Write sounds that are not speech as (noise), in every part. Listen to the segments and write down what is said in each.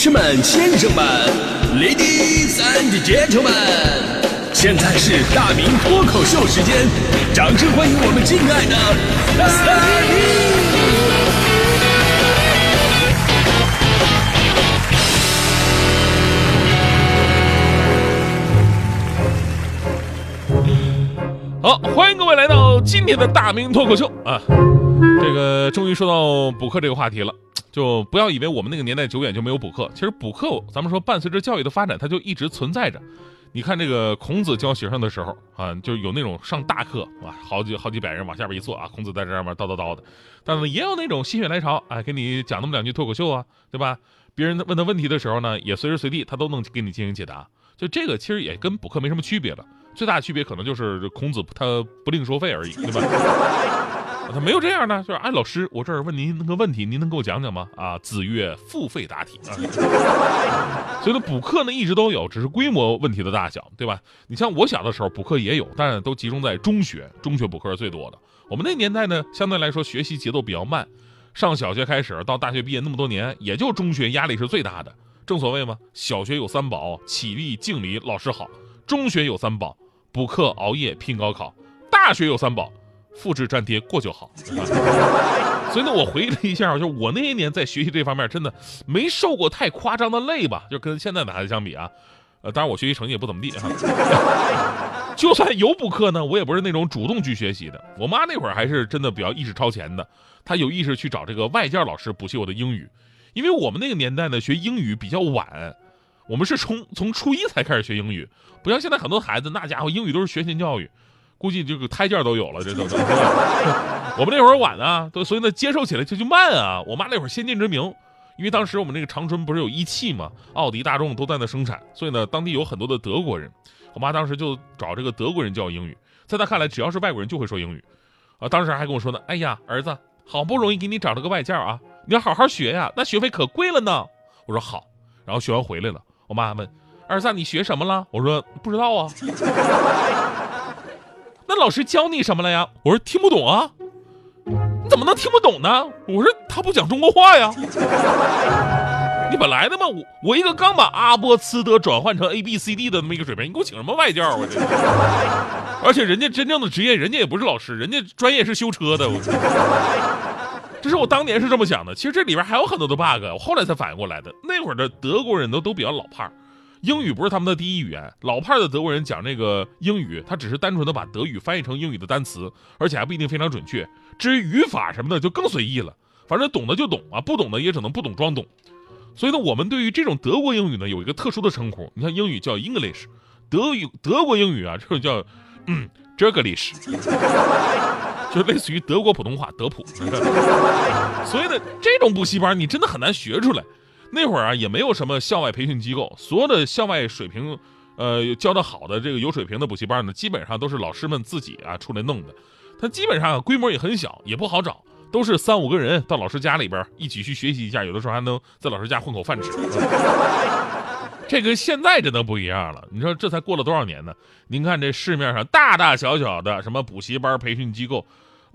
士们、先生们，Ladies and Gentlemen，现在是大明脱口秀时间，掌声欢迎我们敬爱的大明！好，欢迎各位来到今天的大明脱口秀啊！这个终于说到补课这个话题了，就不要以为我们那个年代久远就没有补课。其实补课，咱们说伴随着教育的发展，它就一直存在着。你看这个孔子教学生的时候啊，就有那种上大课啊，好几好几百人往下边一坐啊，孔子在这上面叨叨叨的。但是也有那种心血来潮，哎，给你讲那么两句脱口秀啊，对吧？别人问他问题的时候呢，也随时随地他都能给你进行解答。就这个其实也跟补课没什么区别了。最大的区别可能就是孔子他不另收费而已，对吧？他没有这样的，就是哎，老师，我这儿问您那个问题，您能给我讲讲吗？啊，子曰：付费答题。啊。(laughs) 所以呢，补课呢一直都有，只是规模问题的大小，对吧？你像我小的时候补课也有，但是都集中在中学，中学补课是最多的。我们那年代呢，相对来说学习节奏比较慢，上小学开始到大学毕业那么多年，也就中学压力是最大的。正所谓嘛，小学有三宝：起立、敬礼、老师好；中学有三宝。补课熬夜拼高考，大学有三宝，复制粘贴过就好。(laughs) 所以呢，我回忆了一下，就是我那些年在学习这方面，真的没受过太夸张的累吧？就跟现在的孩子相比啊，呃，当然我学习成绩也不怎么地哈。(laughs) 就算有补课呢，我也不是那种主动去学习的。我妈那会儿还是真的比较意识超前的，她有意识去找这个外教老师补习我的英语，因为我们那个年代呢，学英语比较晚。我们是从从初一才开始学英语，不像现在很多孩子，那家伙英语都是学前教育，估计这个胎教都有了，这 (laughs) 都。我们那会儿晚啊，都所以呢接受起来就就慢啊。我妈那会儿先见之明，因为当时我们那个长春不是有一汽嘛，奥迪、大众都在那生产，所以呢当地有很多的德国人。我妈当时就找这个德国人教英语，在她看来，只要是外国人就会说英语，啊，当时还跟我说呢，哎呀，儿子，好不容易给你找了个外教啊，你要好好学呀，那学费可贵了呢。我说好，然后学完回来了。我妈问：“儿子，你学什么了？”我说：“不知道啊。” (laughs) 那老师教你什么了呀？我说：“听不懂啊。”你怎么能听不懂呢？我说：“他不讲中国话呀。”你本来的嘛，我我一个刚把阿波茨德转换成 A B C D 的那么一个水平，你给我请什么外教啊？这，而且人家真正的职业，人家也不是老师，人家专业是修车的。这是我当年是这么想的，其实这里边还有很多的 bug，我后来才反应过来的。那会儿的德国人都都比较老派，英语不是他们的第一语言。老派的德国人讲这个英语，他只是单纯的把德语翻译成英语的单词，而且还不一定非常准确。至于语法什么的，就更随意了，反正懂的就懂啊，不懂的也只能不懂装懂。所以呢，我们对于这种德国英语呢，有一个特殊的称呼。你看英语叫 English，德语德国英语啊，这种叫嗯 j e r g l i s h 就类似于德国普通话德普，(laughs) 所以呢，这种补习班你真的很难学出来。那会儿啊，也没有什么校外培训机构，所有的校外水平，呃，教的好的这个有水平的补习班呢，基本上都是老师们自己啊出来弄的。它基本上规模也很小，也不好找，都是三五个人到老师家里边一起去学习一下，有的时候还能在老师家混口饭吃。(laughs) 这跟现在真的不一样了。你说这才过了多少年呢？您看这市面上大大小小的什么补习班、培训机构，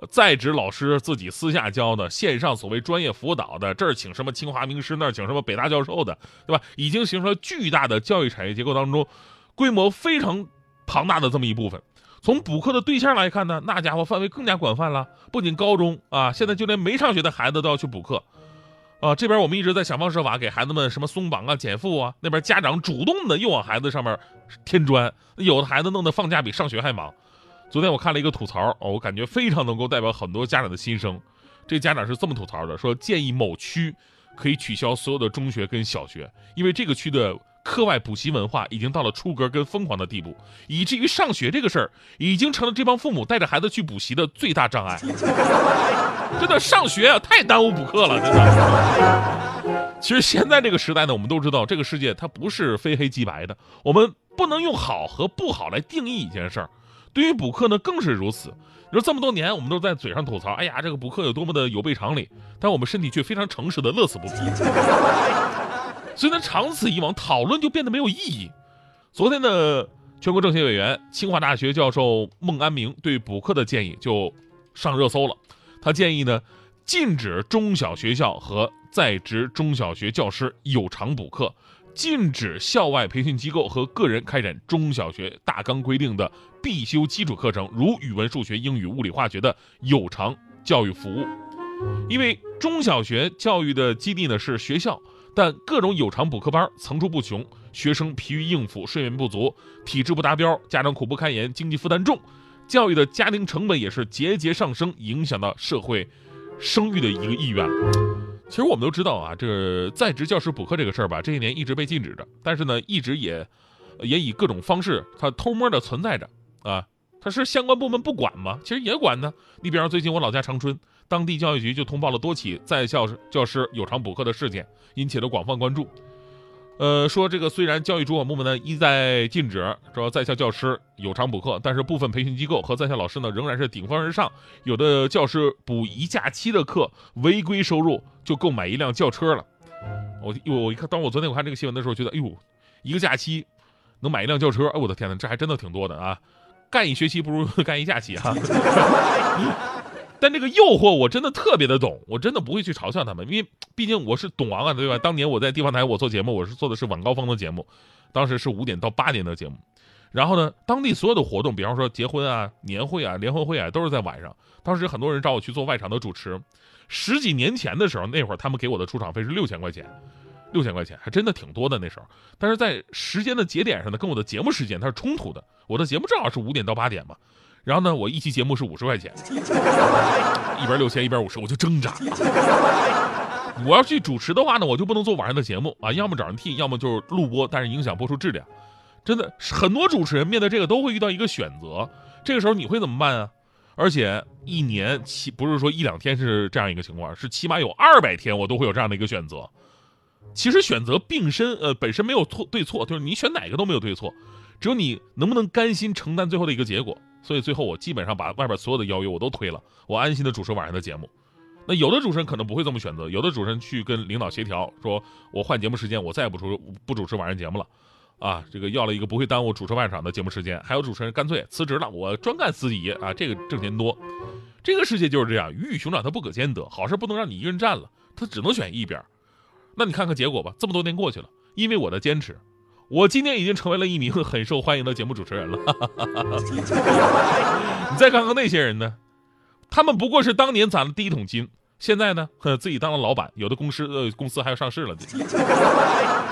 在职老师自己私下教的，线上所谓专业辅导的，这儿请什么清华名师，那儿请什么北大教授的，对吧？已经形成了巨大的教育产业结构当中规模非常庞大的这么一部分。从补课的对象来看呢，那家伙范围更加广泛了，不仅高中啊，现在就连没上学的孩子都要去补课。啊，这边我们一直在想方设法给孩子们什么松绑啊、减负啊，那边家长主动的又往孩子上面添砖，有的孩子弄得放假比上学还忙。昨天我看了一个吐槽，哦，我感觉非常能够代表很多家长的心声。这家长是这么吐槽的，说建议某区可以取消所有的中学跟小学，因为这个区的。课外补习文化已经到了出格跟疯狂的地步，以至于上学这个事儿已经成了这帮父母带着孩子去补习的最大障碍。真的，上学啊太耽误补课了，真的。其实现在这个时代呢，我们都知道这个世界它不是非黑即白的，我们不能用好和不好来定义一件事儿。对于补课呢，更是如此。你说这么多年，我们都在嘴上吐槽，哎呀，这个补课有多么的有悖常理，但我们身体却非常诚实的乐此不疲。(laughs) 所以呢，长此以往，讨论就变得没有意义。昨天的全国政协委员、清华大学教授孟安明对补课的建议就上热搜了。他建议呢，禁止中小学校和在职中小学教师有偿补课，禁止校外培训机构和个人开展中小学大纲规定的必修基础课程，如语文、数学、英语、物理、化学的有偿教育服务。因为中小学教育的基地呢是学校，但各种有偿补课班层出不穷，学生疲于应付，睡眠不足，体质不达标，家长苦不堪言，经济负担重，教育的家庭成本也是节节上升，影响到社会生育的一个意愿。其实我们都知道啊，这在职教师补课这个事儿吧，这些年一直被禁止着，但是呢，一直也也以各种方式，它偷摸的存在着啊。它是相关部门不管吗？其实也管呢。你比方最近我老家长春，当地教育局就通报了多起在校教师有偿补课的事件，引起了广泛关注。呃，说这个虽然教育主管部门呢一再禁止说在校教师有偿补课，但是部分培训机构和在校老师呢仍然是顶风而上，有的教师补一假期的课，违规收入就购买一辆轿车了。我我一看，当我昨天我看这个新闻的时候，觉得哎呦，一个假期能买一辆轿车，哎我的天哪，这还真的挺多的啊！干一学期不如 (laughs) 干一假期哈，但这个诱惑我真的特别的懂，我真的不会去嘲笑他们，因为毕竟我是懂王啊，对吧？当年我在地方台我做节目，我是做的是晚高峰的节目，当时是五点到八点的节目，然后呢，当地所有的活动，比方说结婚啊、年会啊、联欢会啊，都是在晚上。当时很多人找我去做外场的主持，十几年前的时候，那会儿他们给我的出场费是六千块钱。六千块钱还真的挺多的那时候，但是在时间的节点上呢，跟我的节目时间它是冲突的。我的节目正好是五点到八点嘛，然后呢，我一期节目是五十块钱，一边六千一边五十，我就挣扎。我要去主持的话呢，我就不能做晚上的节目啊，要么找人替，要么就是录播，但是影响播出质量。真的，很多主持人面对这个都会遇到一个选择，这个时候你会怎么办啊？而且一年起不是说一两天是这样一个情况，是起码有二百天我都会有这样的一个选择。其实选择并身，呃，本身没有错对错，就是你选哪个都没有对错，只有你能不能甘心承担最后的一个结果。所以最后我基本上把外边所有的邀约我都推了，我安心的主持晚上的节目。那有的主持人可能不会这么选择，有的主持人去跟领导协调，说我换节目时间，我再也不出不主持晚上节目了，啊，这个要了一个不会耽误主持晚场的节目时间。还有主持人干脆辞职了，我专干司仪啊，这个挣钱多。这个世界就是这样，鱼与熊掌它不可兼得，好事不能让你一个人占了，他只能选一边。那你看看结果吧，这么多年过去了，因为我的坚持，我今天已经成为了一名很受欢迎的节目主持人了。(laughs) 你再看看那些人呢，他们不过是当年攒了第一桶金，现在呢，自己当了老板，有的公司呃公司还要上市了，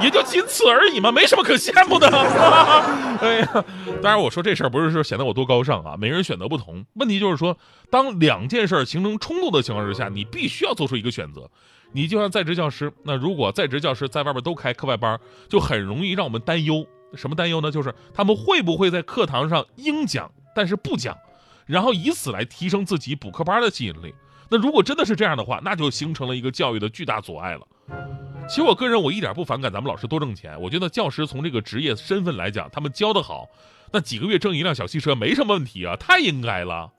也就仅此而已嘛，没什么可羡慕的。(laughs) 哎呀，当然我说这事儿不是说显得我多高尚啊，每个人选择不同，问题就是说，当两件事形成冲突的情况之下，你必须要做出一个选择。你就像在职教师，那如果在职教师在外边都开课外班，就很容易让我们担忧。什么担忧呢？就是他们会不会在课堂上应讲，但是不讲，然后以此来提升自己补课班的吸引力。那如果真的是这样的话，那就形成了一个教育的巨大阻碍了。其实我个人我一点不反感咱们老师多挣钱，我觉得教师从这个职业身份来讲，他们教得好，那几个月挣一辆小汽车没什么问题啊，太应该了。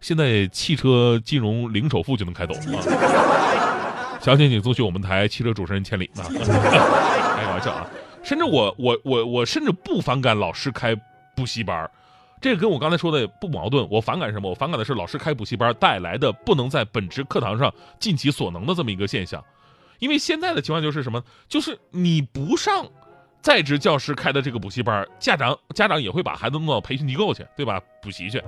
现在汽车金融零首付就能开走啊。详情请咨询我们台汽车主持人千里啊，(laughs) 开个玩笑啊！甚至我我我我甚至不反感老师开补习班这个跟我刚才说的不矛盾。我反感什么？我反感的是老师开补习班带来的不能在本职课堂上尽其所能的这么一个现象。因为现在的情况就是什么？就是你不上在职教师开的这个补习班家长家长也会把孩子弄到培训机构去，对吧？补习去。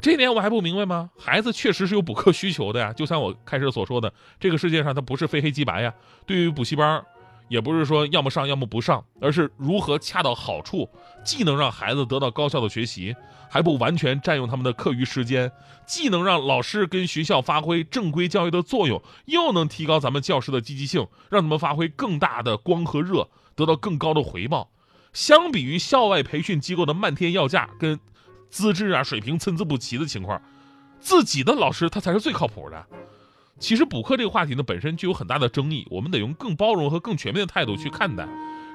这点我还不明白吗？孩子确实是有补课需求的呀，就像我开始所说的，这个世界上它不是非黑即白呀。对于补习班，也不是说要么上要么不上，而是如何恰到好处，既能让孩子得到高效的学习，还不完全占用他们的课余时间，既能让老师跟学校发挥正规教育的作用，又能提高咱们教师的积极性，让他们发挥更大的光和热，得到更高的回报。相比于校外培训机构的漫天要价跟。资质啊，水平参差不齐的情况，自己的老师他才是最靠谱的。其实补课这个话题呢，本身就有很大的争议，我们得用更包容和更全面的态度去看待。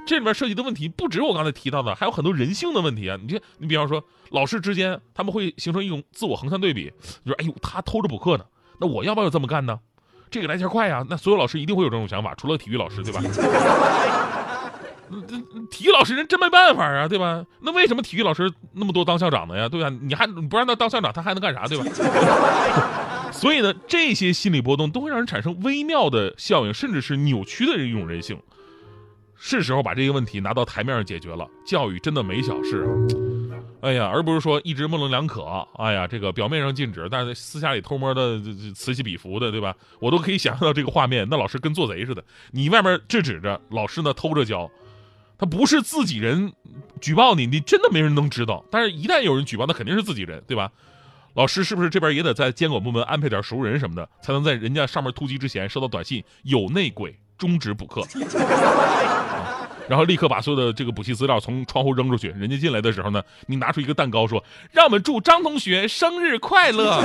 这里面涉及的问题不止我刚才提到的，还有很多人性的问题啊。你这你比方说，老师之间他们会形成一种自我横向对比，就说：“哎呦，他偷着补课呢，那我要不要这么干呢？这个来钱快呀。”那所有老师一定会有这种想法，除了体育老师，对吧？体育老师人真没办法啊，对吧？那为什么体育老师那么多当校长的呀？对吧？你还不让他当校长，他还能干啥？对吧？(laughs) 所以呢，这些心理波动都会让人产生微妙的效应，甚至是扭曲的一种人性。是时候把这个问题拿到台面上解决了。教育真的没小事，哎呀，而不是说一直模棱两可。哎呀，这个表面上禁止，但是私下里偷摸的此起彼伏的，对吧？我都可以想象到这个画面，那老师跟做贼似的。你外面制止着，老师呢偷着教，他不是自己人举报你，你真的没人能知道。但是，一旦有人举报，那肯定是自己人，对吧？老师是不是这边也得在监管部门安排点熟人什么的，才能在人家上面突击之前收到短信有内鬼，终止补课，(laughs) 然后立刻把所有的这个补习资料从窗户扔出去。人家进来的时候呢，你拿出一个蛋糕说：“让我们祝张同学生日快乐。”